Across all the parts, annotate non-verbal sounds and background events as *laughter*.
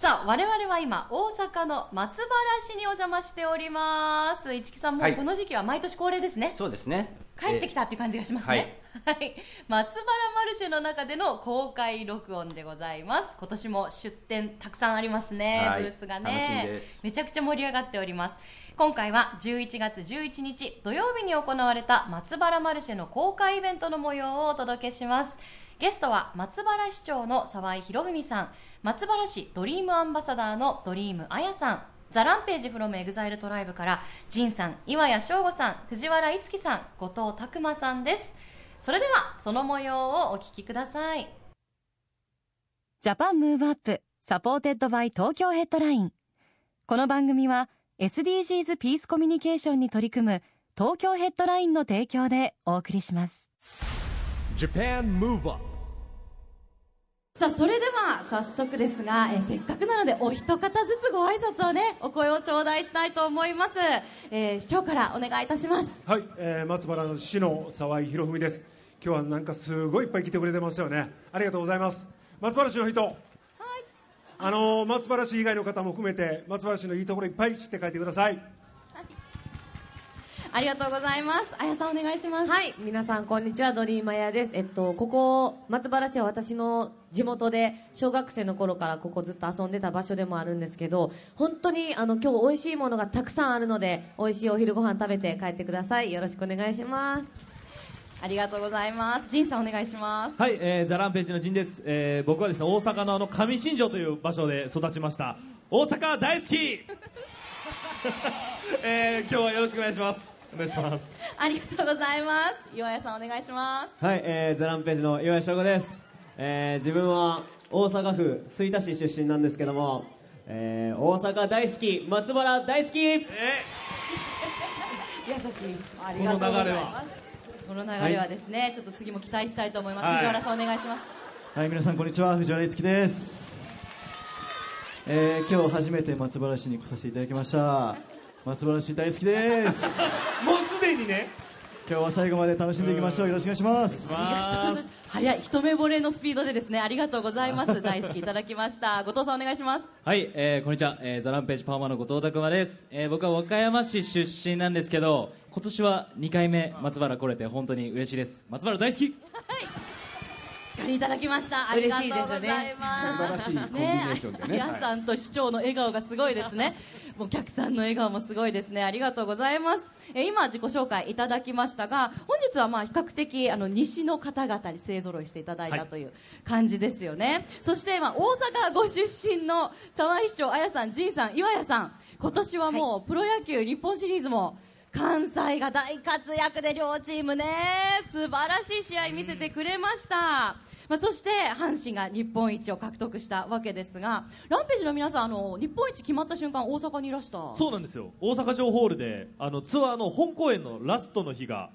さあ、我々は今、大阪の松原市にお邪魔しております。市木さんもはいこの時期は毎年恒例ですね。そうですね帰ってきたっていう感じがしますね。はい。松原マルシェの中での公開録音でございます。今年も出店たくさんありますね、はいブースがね。楽しみですめちゃくちゃ盛り上がっております。今回は11月11日土曜日に行われた松原マルシェの公開イベントの模様をお届けします。ゲストは松原市長の沢井博文さん、松原市ドリームアンバサダーのドリームあやさん、 THE RAMPAGE from EXILE TRIBE から、ジンさん、岩谷翔吾さん、藤原いつきさん、後藤拓磨さんです。それでは、その模様をお聞きください。 Japan Move Up supported by Tokyo Headline この番組は SDGs ピースコミュニケーションに取り組む東京ヘッドラインの提供でお送りします Japan Move Up さあ、それでは早速ですが、えーせっかくなのでお一方ずつご挨拶をね、お声を頂戴したいと思います。えー市長からお願いいたします。はい、えー松原市の沢井博文です。今日はなんかすごいいっぱい来てくれてますよね。ありがとうございます。松原市の人。はい。あのー松原市以外の方も含めて松原市のいいところいっぱい知って帰ってくださいありがとうございます。あやさんお願いします。はい、皆さんこんにちは、ドリーマヤです。えっと、ここ、松原市は私の地元で、小学生の頃からここずっと遊んでた場所でもあるんですけど、本当にあの、今日美味しいものがたくさんあるので、美味しいお昼ご飯食べて帰ってください。よろしくお願いします。ありがとうございます。ジンさんお願いします。はい、えー、ザランページの陣です、えー、僕はですね大阪のあの上新庄という場所で育ちました大阪大好き *laughs* えー、今日はよろしくお願いしますお願いしますありがとうございます。岩谷さんお願いします。はい、えー、ザランページの岩井翔吾です、えー、自分は大阪府吹田市出身なんですけども、えー、大阪大好き松原大好き優しい。ありがとうございます。この流れは？ですね、ちょっと次も期待したいと思います。はい藤原さんお願いします。はい、皆さんこんにちは、藤原樹です。えー、今日初めて松原市に来させていただきました。松原市大好きです。*laughs* もうすでにね。今日は最後まで楽しんでいきましょう。よろしくお願いします。ま早い一目惚れのスピードでですねありがとうございます。*laughs* 大好きいただきました。後藤さんお願いします。はい、えー、こんにちは、えー、ザランページパーマの後藤拓馬です、えー、僕は和歌山市出身なんですけど今年は2回目松原来れて本当に嬉しいです。松原大好き。しっかりいただきました。ありがとうございます。素晴らしいコンビネーションでね。ね皆さんと市長の笑顔がすごいですねお客さんの笑顔もすごいですね。ありがとうございます。えー今自己紹介いただきましたが本日はまあ比較的あの西の方々に勢ぞろいしていただいたという感じですよね、そしてまあ大阪ご出身の沢井市長あやさん陣さん岩谷さん。今年はもうプロ野球日本シリーズも関西が大活躍で両チームね。素晴らしい試合見せてくれました、まあ、そして阪神が日本一を獲得したわけですがランページの皆さんあの日本一決まった瞬間大阪にいらした？そうなんですよ。大阪城ホールであのツアーの本公演のラストの日が、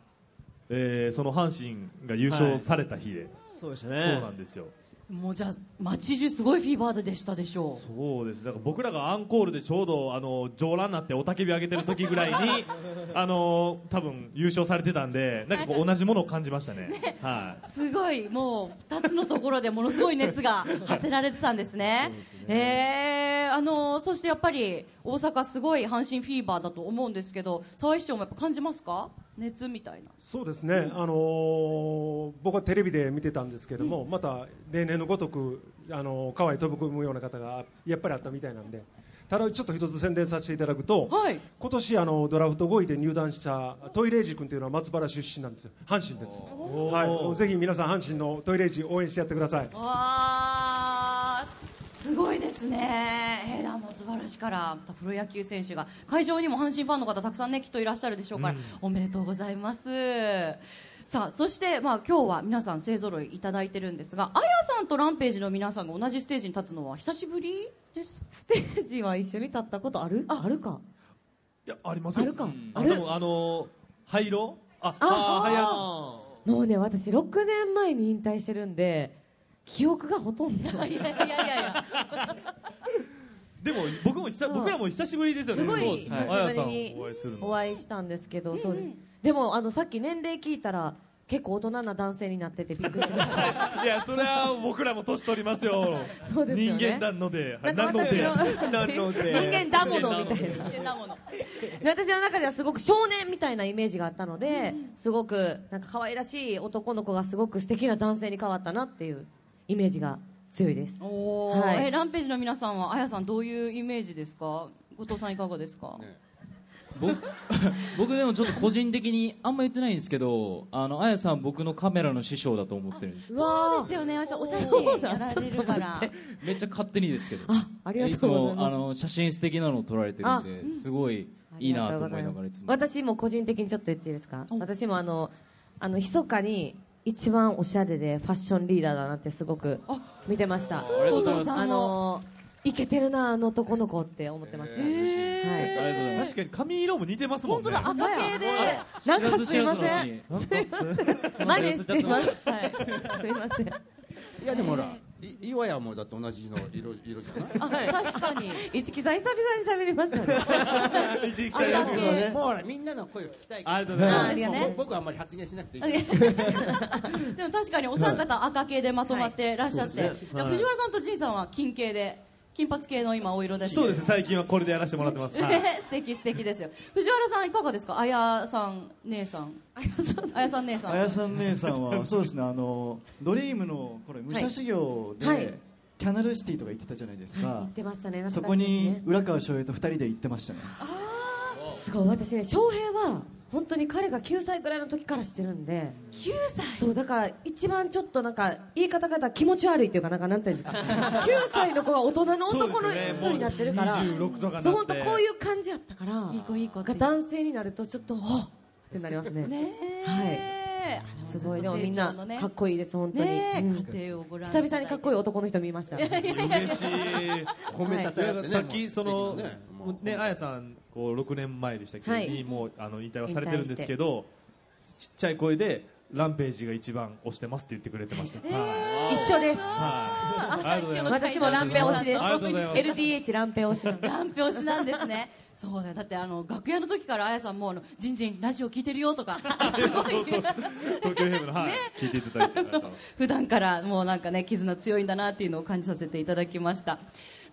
えー、その阪神が優勝された日で、そうでしたそうね。なんですよもうじゃあ街中すごいフィーバーでしたでしょう。そうです。だから僕らがアンコールでちょうどあの上覧になって雄たけび上げてる時ぐらいに *laughs* あの多分優勝されてたんでなんかこう同じものを感じましたね。はい。すごい。もう2つのところでものすごい熱が発せられてたんですね。えー。あのそしてやっぱり大阪すごい阪神フィーバーだと思うんですけど沢井市長もやっぱ感じますか？熱みたいな。そうですね、あのー僕はテレビで見てたんですけども、また例年のごとく、あのー川へ飛び込むような方がやっぱりあったみたいなんでただちょっと一つ宣伝させていただくと、はい。今年あのドラフト5位で入団したトイレージ君というのは松原出身なんですよ。阪神です、はい、ぜひ皆さん阪神のトイレージ応援してやってくださいすごいですね、えー、松原市からまたプロ野球選手が会場にも阪神ファンの方たくさんねきっといらっしゃるでしょうから、おめでとうございます。さあそして、まあ、今日は皆さん勢ぞろいいただいてるんですがあやさんとランページの皆さんが同じステージに立つのは久しぶりです。*laughs* ステージは一緒に立ったことある？あ。るか？いやありますよ。あるか？あある？でもあの灰色あああーもうね私6年前に引退してるんで記憶がほとんど。な *laughs* いいやいやいやいや。でも僕も久僕らも久しぶりですよね。すごいそうです久しぶりにお会いするの。お会いしたんですけど、そうです。でもあのさっき年齢聞いたら結構大人な男性になっててびっくりしました。*laughs* いやそれは僕らも年取りますよ。*laughs* そうですよね。人間なのでなので。なので。人間だものみたいな。変なもの。で私の中ではすごく少年みたいなイメージがあったので、すごくなんか可愛らしい男の子がすごく素敵な男性に変わったなっていうイメージが強いです。おー。はい。えランページの皆さんはあやさんどういうイメージですか？後藤さんいかがですか、僕 *laughs* 僕でもちょっと個人的にあんま言ってないんですけどあのあやさん僕のカメラの師匠だと思ってるんです。そうですよね。あお写真やられるから。めっちゃ勝手にですけど。ありがとうございます。つもあの写真素敵なのを撮られてるんですごいいいなと思いながらいつも。私も個人的にちょっと言っていいですか？私もあのあの密かに一番おしゃれでファッションリーダーだなってすごく見てました。ありがとうございますあのイケてるなあの男の子って思ってました、ありがとうございます。確かに髪色も似てますもんね。本当だ。赤系で。なんかすいません。に真似してます。はい。*laughs* すいません。い。やでもほらい岩屋もだって同じの色色じゃない？あ確かに。一木さん久々に喋りましたね。*laughs* 一木さんもうほらみんなの声を聞きたいから。ありがとうございます。僕はあんまり発言しなくていい。でも確かにお三方赤系でまとまってらっしゃって、藤原さんと仁さんは金系で金髪系の今お色ですそうです。ね最近はこれでやらせてもらってます、はい。*laughs* 素敵素敵ですよ。藤原さんいかがですか？あやさん姉さん。あやさん。姉さん。あやさん姉さんはそうですね。あのドリームのこれ武者修行で、はい。キャナルシティとか行ってたじゃないですか、はい。言ってましたね。そこにね浦川翔平と二人で行ってましたね。すごい。私ね翔平は本当に彼が9歳くらいの時からしてるんで。9歳？そうだから一番ちょっとなんか言い方が気持ち悪いっていうかなんかなんていうんですか。9歳の子が大人の男の人になってるから。そうですよねもう26とかなって。そう本当こういう感じやったからいい子いい子が男性になるとちょっとおっってなりますね。ねえ。すごい。でもみんなのねかっこいいです本当に、ねえうん。家庭をご覧久々にかっこいい男の人見ました。嬉しい。褒めたたえてね。さっきそのねあやさんこう6年前でしたっけ？ど、はい。にもうあの引退はされてるんですけどちっちゃい声でランページが一番推してますって言ってくれてました、はい。一緒です。はい。私もランペ推しです。LDH ランペ推しなんでランペ推しなんですね。そうだよ。だってあの楽屋の時からあやさんもあの「ジンジンラジオ聞いてるよ」とか。すごいそうそう。東京 FM の、はい。聞いていただいて *laughs* 普段からもうなんかね絆強いんだなっていうのを感じさせていただきました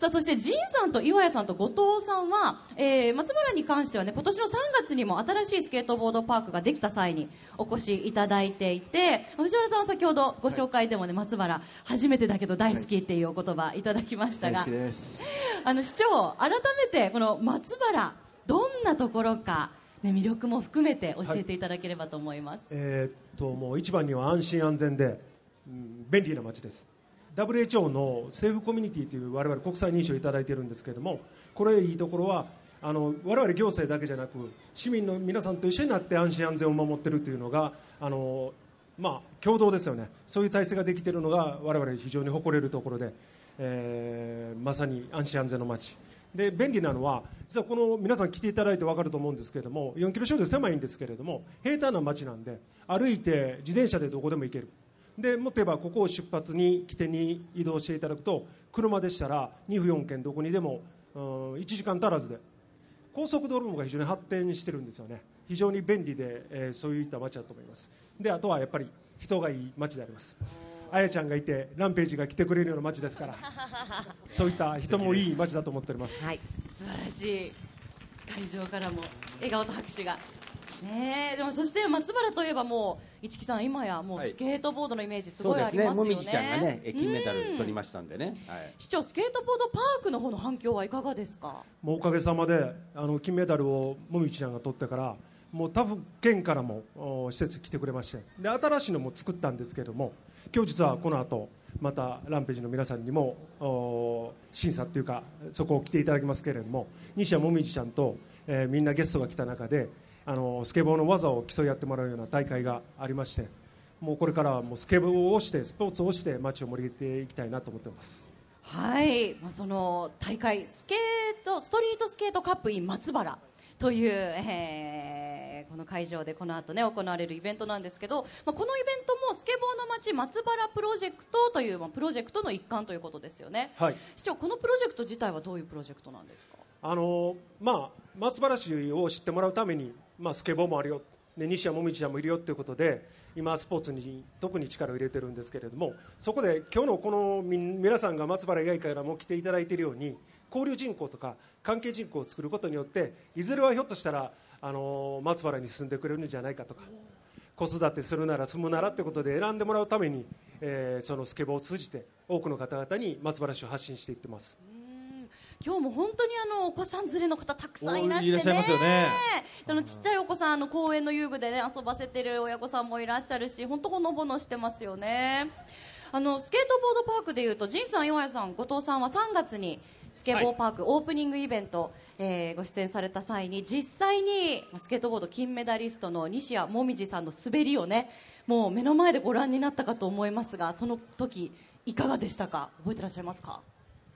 さあそして仁さんと岩屋さんと後藤さんは、えー松原に関してはね今年の3月にも新しいスケートボードパークができた際にお越しいただいていて藤原さんは先ほどご紹介でもね松原初めてだけど大好きっていうお言葉いただきましたが大好きです。あの市長改めてこの松原どんなところか、ね、魅力も含めて教えていただければと思います、えーっともう一番には安心安全で、うん便利な街です WHO の政府コミュニティという我々国際認証をいただいているんですけれどもこれいいところはあの我々行政だけじゃなく市民の皆さんと一緒になって安心安全を守っているというのがあの、まあ、共同ですよね。そういう体制ができているのが我々非常に誇れるところで、えーまさに安心安全の街。で便利なのは実はこの皆さん来ていただいて分かると思うんですけれども4キロ四方で狭いんですけれども平坦な街なんで歩いて自転車でどこでも行ける。でもっと言えばここを出発に起点に移動していただくと車でしたら2府4県どこにでもうん1時間足らずで高速道路もが非常に発展してるんですよね。非常に便利で、えーそういった街だと思います。であとはやっぱり人がいい街であります。あやちゃんがいてランページが来てくれるような街ですから *laughs* そういった人もいい街だと思っております、はい。素晴らしい。会場からも笑顔と拍手がねえ。でもそして松原といえばもう市木さん今やもうはい。スケートボードのイメージすそうですねごいありますよね。もみじちゃんがねえ金メダル取りうんましたんでね、はい。市長スケートボードパークの方の反響はいかがですか？もうおかげさまであの金メダルをもみじちゃんが取ってからもう他府県からもお施設来てくれましてで新しいのも作ったんですけども今日実はこの後またランページの皆さんにもお審査っていうかそこを来ていただきますけれども西矢もみじちゃんと、えーみんなゲストが来た中で、あのスケボーの技を競い合ってもらうような大会がありましてもうこれからはもうスケボーをしてスポーツをして街を盛り上げていきたいなと思ってます。はい、まあ、その大会スケートストリートスケートカップ in 松原という、えーこの会場でこの後ね行われるイベントなんですけど、まあ、このイベントもスケボーの街松原プロジェクトという、まあ、プロジェクトの一環ということですよね、はい。市長このプロジェクト自体はどういうプロジェクトなんですか？あのまあ、松原市を知ってもらうために、まあ、スケボーもあるよ、ね、西矢椛ちゃんもいるよということで今、スポーツに特に力を入れているんですけれどもそこで今日のこの皆さんが松原以外からも来ていただいているように交流人口とか関係人口を作ることによっていずれはひょっとしたらあの松原に住んでくれるんじゃないかとか子育てするなら住むならということで選んでもらうために、えーそのスケボーを通じて多くの方々に松原市を発信していってます。今日も本当にあのお子さん連れの方たくさんいらしてね。おいらっしゃいますよね。あのちっちゃいお子さんあの公園の遊具でね遊ばせてる親御さんもいらっしゃるし本当ほのぼのしてますよね。あのスケートボードパークでいうと仁さん岩谷さん後藤さんは3月にスケボーパークオープニングイベント、えーご出演された際に実際にスケートボード金メダリストの西矢椛さんの滑りをねもう目の前でご覧になったかと思いますがその時いかがでしたか？覚えてらっしゃいますか？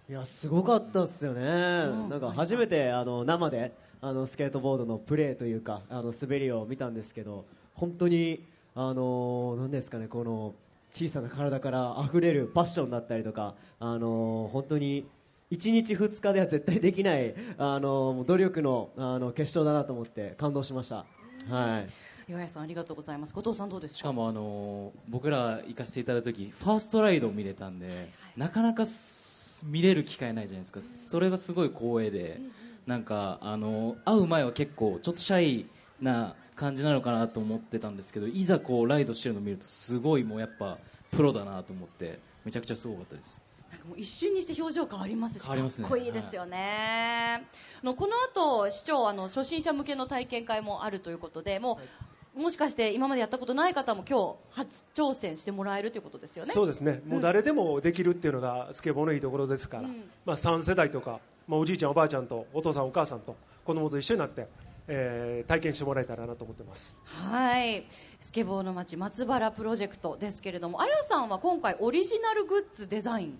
いやすごかったっすよね、なんか初めてあの生であのスケートボードのプレーというかあの滑りを見たんですけど本当にあのなんですかねこの小さな体から溢れるパッションだったりとかあの本当に1日2日では絶対できないあの努力のあの結晶だなと思って感動しました。はい。岩谷さんありがとうございます。後藤さんどうですか？しかもあのー僕ら行かせていただいた時ファーストライドを見れたんで、なかなかす見れる機会ないじゃないですか。それがすごい光栄で、なんかあのー会う前は結構ちょっとシャイな感じなのかなと思ってたんですけどいざこうライドしてるのを見るとすごいもうやっぱプロだなと思ってめちゃくちゃすごかったです。なんかもう一瞬にして表情変わりますしすね。かっこいいですよね、あのこの後市長あの初心者向けの体験会もあるということでもう、もしかして今までやったことない方も今日初挑戦してもらえるということですよね。そうですね、もう誰でもできるっていうのがスケボーのいいところですから、まあ、3世代とか、まあ、おじいちゃん、おばあちゃんとお父さん、お母さんと子供と一緒になって、えー体験してもらえたらなと思ってます。はい。スケボーの街松原プロジェクトですけれどもあやさんは今回オリジナルグッズデザイン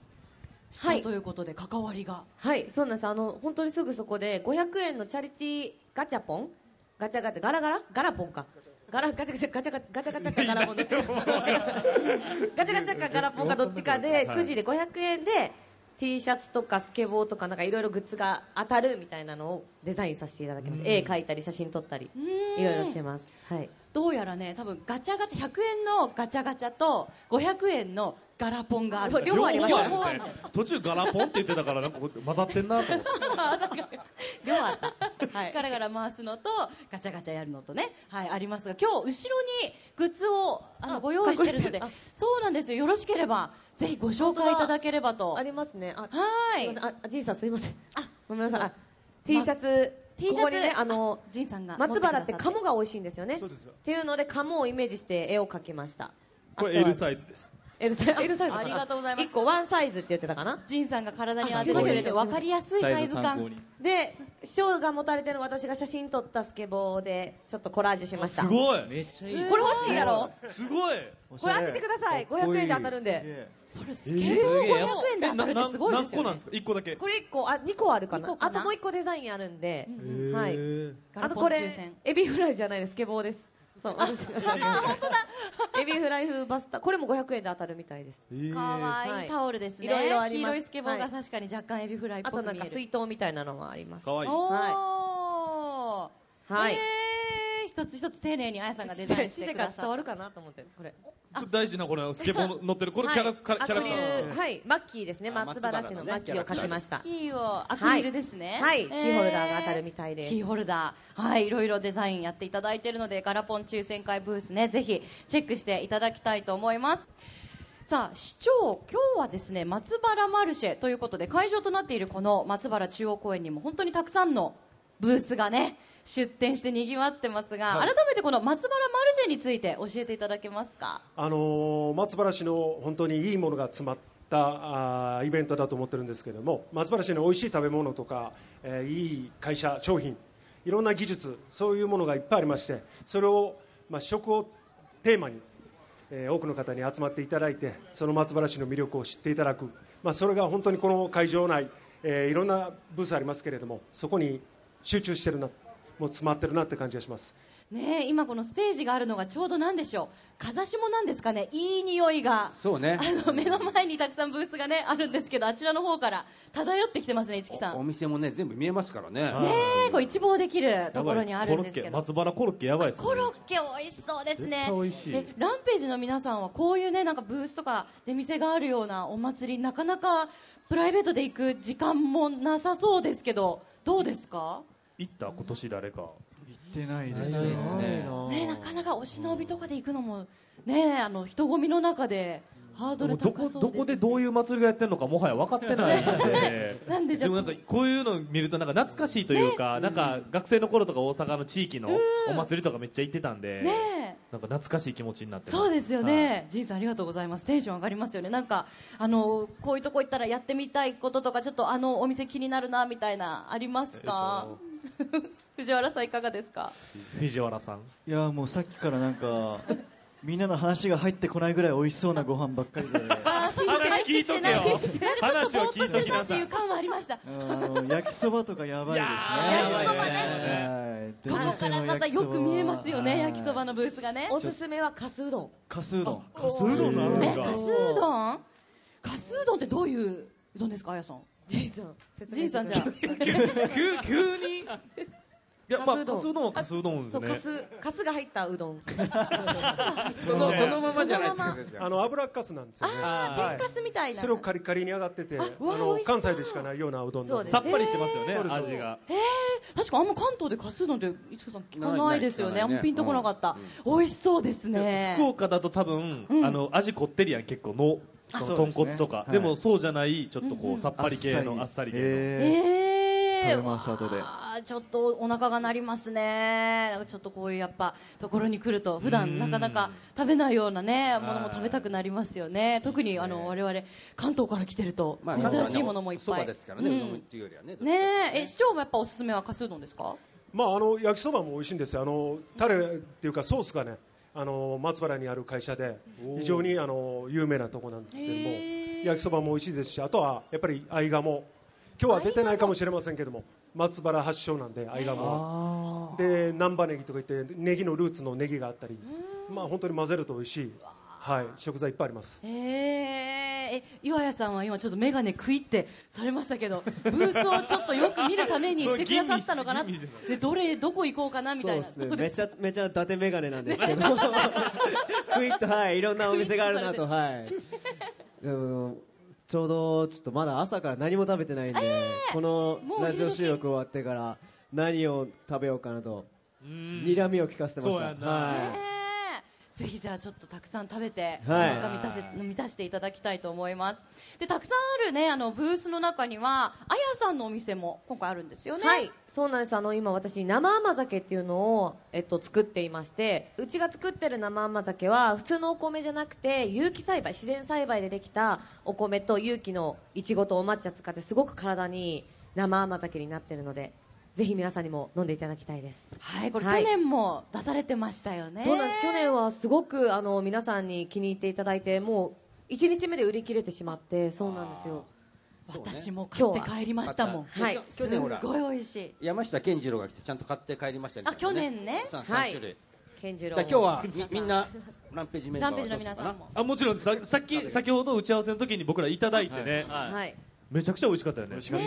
した、はいということで関わりが。はい、そうなんです。あの、本当にすぐそこで、500円のチャリティーガチャポン？ガチャガチャ、ガラガラ？ガラポンか。ガラガチャガチャガチャガチャガチャガチャかガラポンどっちかガチャガチャかガラポンかどっちかで、くじで500円で T シャツとかスケボーとかなんかいろいろグッズが当たるみたいなのをデザインさせていただきました。絵描いたり写真撮ったり、いろいろしてます。はい。どうやらね多分ガチャガチャ100円のガチャガチャと500円のガラポンがある両方あります途中ガラポンって言ってたからなんか混ざってんなと思って両方あった。はい。ガラガラ回すのとガチャガチャやるのとね、はい、ありますが今日後ろにグッズをあのあご用意してるのでそうなんですよよろしければぜひご紹介いただければとありますね。あ、はいすいません。あ、ジンさんすいません。あ、ごめんなさい。あ T シャツ、T シャツね、あの、ジンさんが松原って鴨が美味しいんですよね。そうですよっていうので、鴨をイメージして絵を描きました。これ L サイズです L サイズ。L サイズかなありがとうございます。1個ワンサイズって言ってたかな？ジンさんが体に当ててくれて分かりやすいサイズ感。にで、師匠が持たれてる私が写真撮ったスケボーで、ちょっとコラージュしました。すごい。めっちゃいい。これ欲しいやろ？すごい。これ当ててください。500円で当たるんで。それスケボー500円で当たるってすごいですよね。何個なんですか？1個だけ。これ1個、あ、2個あるかな？あともう1個デザインあるんで。はい。あとこれエビフライじゃないです。スケボーですそう。私本当だ。エビフライ風バスタ。これも500円で当たるみたいです。かわいはい。いタオルですね。いろいろあります。黄色いスケボーはい。が確かに若干エビフライっあとなんかぽく見える水筒みたいなのもあります。かわいはい。えー一つ一つ丁寧にあやさんがデザインしてくださっから伝わるかなと思ってこれ。大事なこれ *laughs* スケボー乗ってる。これキャラキャラキャラクター。ーはい。マッキーですね。あ松原市のマッキーを描きました。キーをアクリルですね。はい。えキーホルダーが当たるみたいです。キーホルダー。はい。いろいろデザインやっていただいているのでガラポン抽選会ブースね。ぜひチェックしていただきたいと思います。さあ市長、今日はですね松原マルシェということで会場となっているこの松原中央公園にも本当にたくさんのブースがね出店してにぎわってますが、はい。改めてこの松原マルシェについて教えていただけますか？あのー松原市の本当にいいものが詰まったあーイベントだと思ってるんですけれども松原市の美味しい食べ物とか、えーいい会社商品いろんな技術そういうものがいっぱいありましてそれを、まあ、食をテーマに、えー多くの方に集まっていただいてその松原市の魅力を知っていただく、まあ、それが本当にこの会場内、えーいろんなブースありますけれどもそこに集中してるなもう詰まってるなって感じがします。ねえ今このステージがあるのがちょうどなんでしょう。風下なんですかね。いい匂いが。そうね。あの目の前にたくさんブースがねあるんですけどあちらの方から漂ってきてますね市木さん。お店もね全部見えますからね。ねえこう一望できるところにあるんですけど。コロッケ松原コロッケやばいですね。コロッケ美味しそうですね。美味しい。えランページの皆さんはこういうねなんかブースとか出店があるようなお祭りなかなかプライベートで行く時間もなさそうですけどどうですか？行った今年誰か。行ってないですね。ね。えなかなかお忍びとかで行くのもねえあの人混みの中でハードルどこ高そうですし。どこでどういう祭りがやってるのかもはや分かってないので。*laughs* なんでじゃあもなんかこういうのを見るとなんか懐かしいというか、なんか学生の頃とか大阪の地域のお祭りとかめっちゃ行ってたんで、ね。えなんか懐かしい気持ちになってますそうですよね、ジンさんありがとうございます。テンション上がりますよね。なんかあのこういうとこ行ったらやってみたいこととかちょっとあのお店気になるなみたいなありますか、*laughs* 藤原さんいかがですか？藤原さん。いやもうさっきからなんかみんなの話が入ってこないぐらい美味しそうなご飯ばっかりで。話聞いとけよ。話を聞いときなさい。ちょっとぼーっとしてたっていう感はありました焼きそばとかやばいですね。焼きそばね。はい。ここからまたよく見えますよねはい焼きそばのブースがね。おすすめはかすうどん。かすうどん。かすうどんなるんえですか？かすうどん？かすうどんってどういううどんですかあやさん？さん説ジンさんじゃあ急急に？いやまあかすうどん。かすうどんはかすうどんですね。そうかすかすが入ったうどん。そのそのままじゃない。ですかああの油かすなんですよね。あーはい。天かすみたいな。それをカリカリに上がっててあの関西でしかないようなうどんさっぱりしてますよね、味が。確かあんま関東でかすうどんって市川さん聞かないですよね。あんまピンとこなかった、美味しそうですね。福岡だと多分、あの味こってりやん結構のその豚骨とか、はい。でもそうじゃないちょっとこう、さっぱり系のあっさり。系の、ええー。食べます後で。ちょっとお腹が鳴りますね。なんかちょっとこういうやっぱところに来ると普段なかなか食べないようなねものも食べたくなりますよね。特にあの我々関東から来てるとまあ珍しいものもいっそぱい。ばですからね、ううんどんっていうよりはねね。え。え市長もやっぱおすすめはかすうどんですか？まあ、あの焼きそばも美味しいんですよ。あのタレっていうかソースがねあの松原にある会社で非常にあの有名なとこなんですけれども焼きそばも美味しいですしあとはやっぱり合鴨。今日は出てないかもしれませんけども松原発祥なんで合鴨は。で難波ネギとか言ってネギのルーツのネギがあったりまあ本当に混ぜると美味しい、はい、食材いっぱいあります。えー、え岩谷さんは今ちょっと眼鏡食いってされましたけど *laughs* ブースをちょっとよく見るためにしてくださったのかな？でどれどこ行こうかな？みたいな。そうですね。めちゃ *laughs* めちゃ伊達眼鏡なんですけど。クイッとはいいろんなお店があるなとはい。でもちょうどちょっとまだ朝から何も食べてないんで、このもうラジオ収録終わってから何を食べようかなと睨みを聞かせてました。そうやんな。はねえぜひじゃあちょっとたくさん食べて、はい。お腹満たせ満たしていただきたいと思います。でたくさんあるねあのブースの中にはあやさんのお店も今回あるんですよね。はい。そうなんです。あの今私生甘酒っていうのを、えっと、作っていましてうちが作ってる生甘酒は普通のお米じゃなくて有機栽培自然栽培でできたお米と有機のいちごとお抹茶使ってすごく体にいい生甘酒になってるのでぜひ皆さんにも飲んでいただきたいです。はいこれはい。去年も出されてましたよね。そうなんです。去年はすごくあの皆さんに気に入っていただいてもう1日目で売り切れてしまってそうなんですよ。私も買って帰りましたもん。は。い。去年ほらすっごい美味しい。山下健二郎が来てちゃんと買って帰りましたね。あ去年ね。さはい。三種類。健次郎。今日はみ *laughs* みんなランページメンバーランページの皆さんも。あもちろんささっき先ほど打ち合わせの時に僕らいただいてね、はいめちゃくちゃ美味しかったよね。いちょっ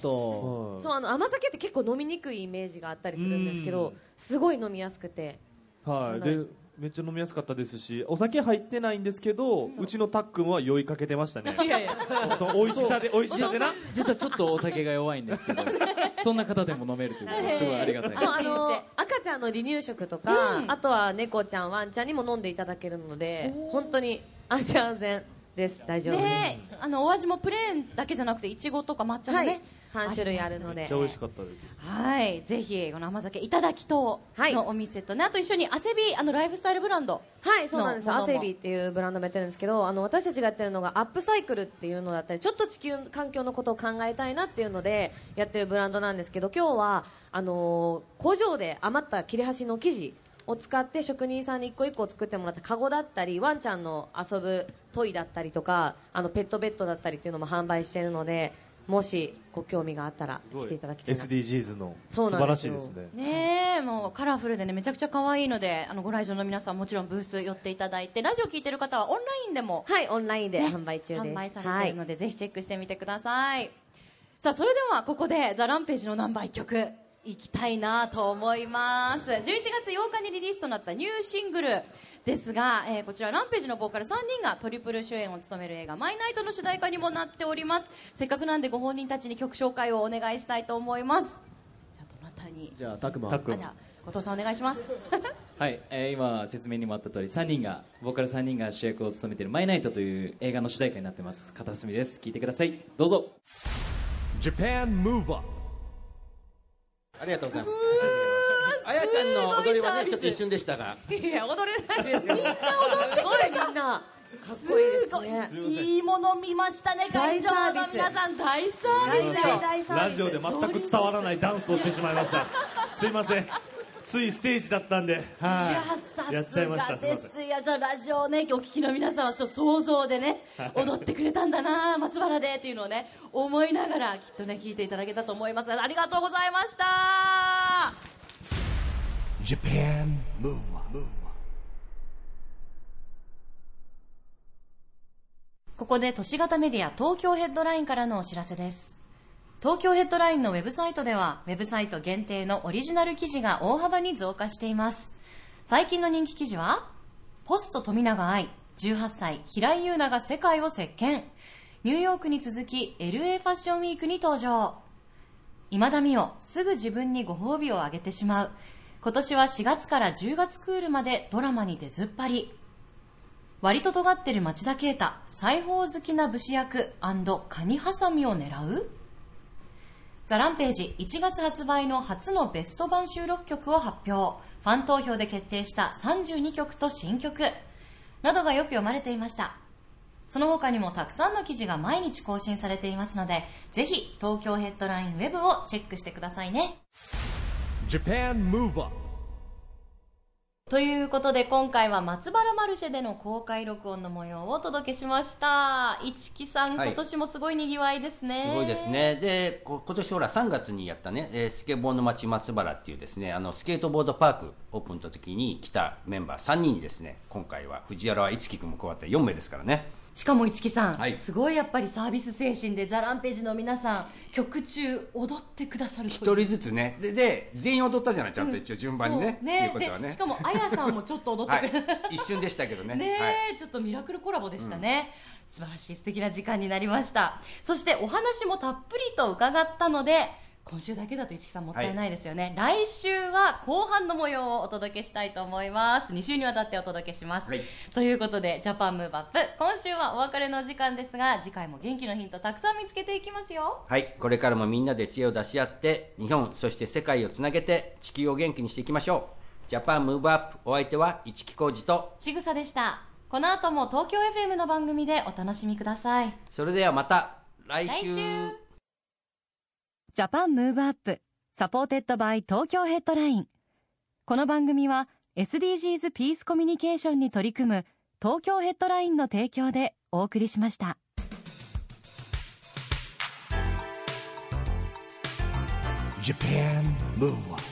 とうんそうあの甘酒って結構飲みにくいイメージがあったりするんですけどすごい飲みやすくて。はい、はいでめっちゃ飲みやすかったですしお酒入ってないんですけど、うちのたっくんは酔いかけてましたね。いやいや。その美味しさで美味しさでな。実はちょっとお酒が弱いんですけど *laughs* そんな方でも飲めるということですごいありがたい。ですそうあ安心して。の赤ちゃんの離乳食とか、うん。あとは猫ちゃんワンちゃんにも飲んでいただけるので本当に安心安全です。大丈夫。です、ねあのお味もプレーンだけじゃなくていちごとか抹茶もね、はい。3種類あるので。めっちゃ美味しかったです。はい、ぜひこの甘酒いただきとのお店とね、あと一緒に汗びあのライフスタイルブランドはいそうなんです。アセビっていうブランドもやってるんですけどあの私たちがやってるのがアップサイクルっていうのだったりちょっと地球環境のことを考えたいなっていうのでやってるブランドなんですけど今日はあのー工場で余った切れ端の生地を使って職人さんに一個一個作ってもらったカゴだったりワンちゃんの遊ぶトイだったりとかあのペットベッドだったりっていうのも販売しているのでもしご興味があったら来ていただきたいな。SDGs の。そう素晴らなんですよ。しいですね。ねえもうカラフルでねめちゃくちゃ可愛いのであのご来場の皆さんもちろんブース寄っていただいてラジオ聞いてる方はオンラインでもはいオンラインで販売中です。販売されているので、ぜひチェックしてみてください。さあそれではここでザ・ランページのナンバー1曲いきたいなと思います。11月8日にリリースとなったニューシングルですが、えーこちらランページのボーカル3人がトリプル主演を務める映画「マイナイト」の主題歌にもなっております。せっかくなんでご本人たちに曲紹介をお願いしたいと思います。じゃあどなたに？じゃあたくまあじゃあ後藤さんお願いします。*laughs* はい、えー今説明にもあった通り3人がボーカル3人が主役を務めている「マイナイト」という映画の主題歌になってます。片隅です。聞いてください。どうぞ。Japan Move Up ありがとうございます。あやちゃんの踊りはねちょっと一瞬でしたが。いや踊れないですよ。みんな踊ってすごいみんな。かっこいいですね。すごいいいもの見ましたね会場の皆さん大サービス。大サービス。ラジオで全く伝わらないダンスをしてしまいました。すいませんついステージだったんではい。いやさやっちすゃいましたがですいやじゃあラジオをねお聞きの皆さんは想像でね踊ってくれたんだな松原でっていうのをね思いながらきっとね聞いていただけたと思いますありがとうございました。Japan Move Up ここで都市型メディア東京ヘッドラインからのお知らせです。東京ヘッドラインのウェブサイトでは、ウェブサイト限定のオリジナル記事が大幅に増加しています。最近の人気記事は、ポスト富永愛、18歳、平井優奈が世界を席巻。ニューヨークに続き、LA ファッションウィークに登場。今田美桜、すぐ自分にご褒美をあげてしまう。今年は4月から10月クールまでドラマに出ずっぱり。割と尖ってる町田啓太、裁縫好きな武士役カニハサミを狙う？ザランページ1月発売の初のベスト版収録曲を発表。ファン投票で決定した32曲と新曲などがよく読まれていました。その他にもたくさんの記事が毎日更新されていますので、ぜひ東京ヘッドラインウェブをチェックしてくださいね。ということで今回は松原マルシェでの公開録音の模様をお届けしました市木さん、はい今年もすごいにぎわいですねすごいですね。で、こ今年ほら3月にやったね、えースケボーの街松原っていうですね、あのスケートボードパークオープンの時に来たメンバー3人にですね、今回は藤原一樹君も加わって4名ですからね。しかも市木さん、はい。すごいやっぱりサービス精神でザランページの皆さん曲中踊ってくださる一人ずつね、で、で全員踊ったじゃない、ちゃんと一応順番にね。そう。ね。っていうことはね。でしかもあやさんもちょっと踊ってくれる、はい、一瞬でしたけどね。*laughs* ねえ、はい。ちょっとミラクルコラボでしたね、素晴らしい素敵な時間になりました。そしてお話もたっぷりと伺ったので今週だけだと市木さんもったいないですよね、来週は後半の模様をお届けしたいと思います。2週にわたってお届けします、はい。ということでジャパンムーブアップ今週はお別れのお時間ですが次回も元気のヒントたくさん見つけていきますよ。はい、これからもみんなで知恵を出し合って、日本、そして世界をつなげて、地球を元気にしていきましょう。 Japan Move Up、お相手は市木浩二と、ちぐさでした。この後も東京 FM の番組でお楽しみください。それではまた来週。 Japan Move Up supported by Tokyo Headline この番組は SDGs ピースコミュニケーションに取り組む東京ヘッドラインの提供でお送りしました。Japan Move Up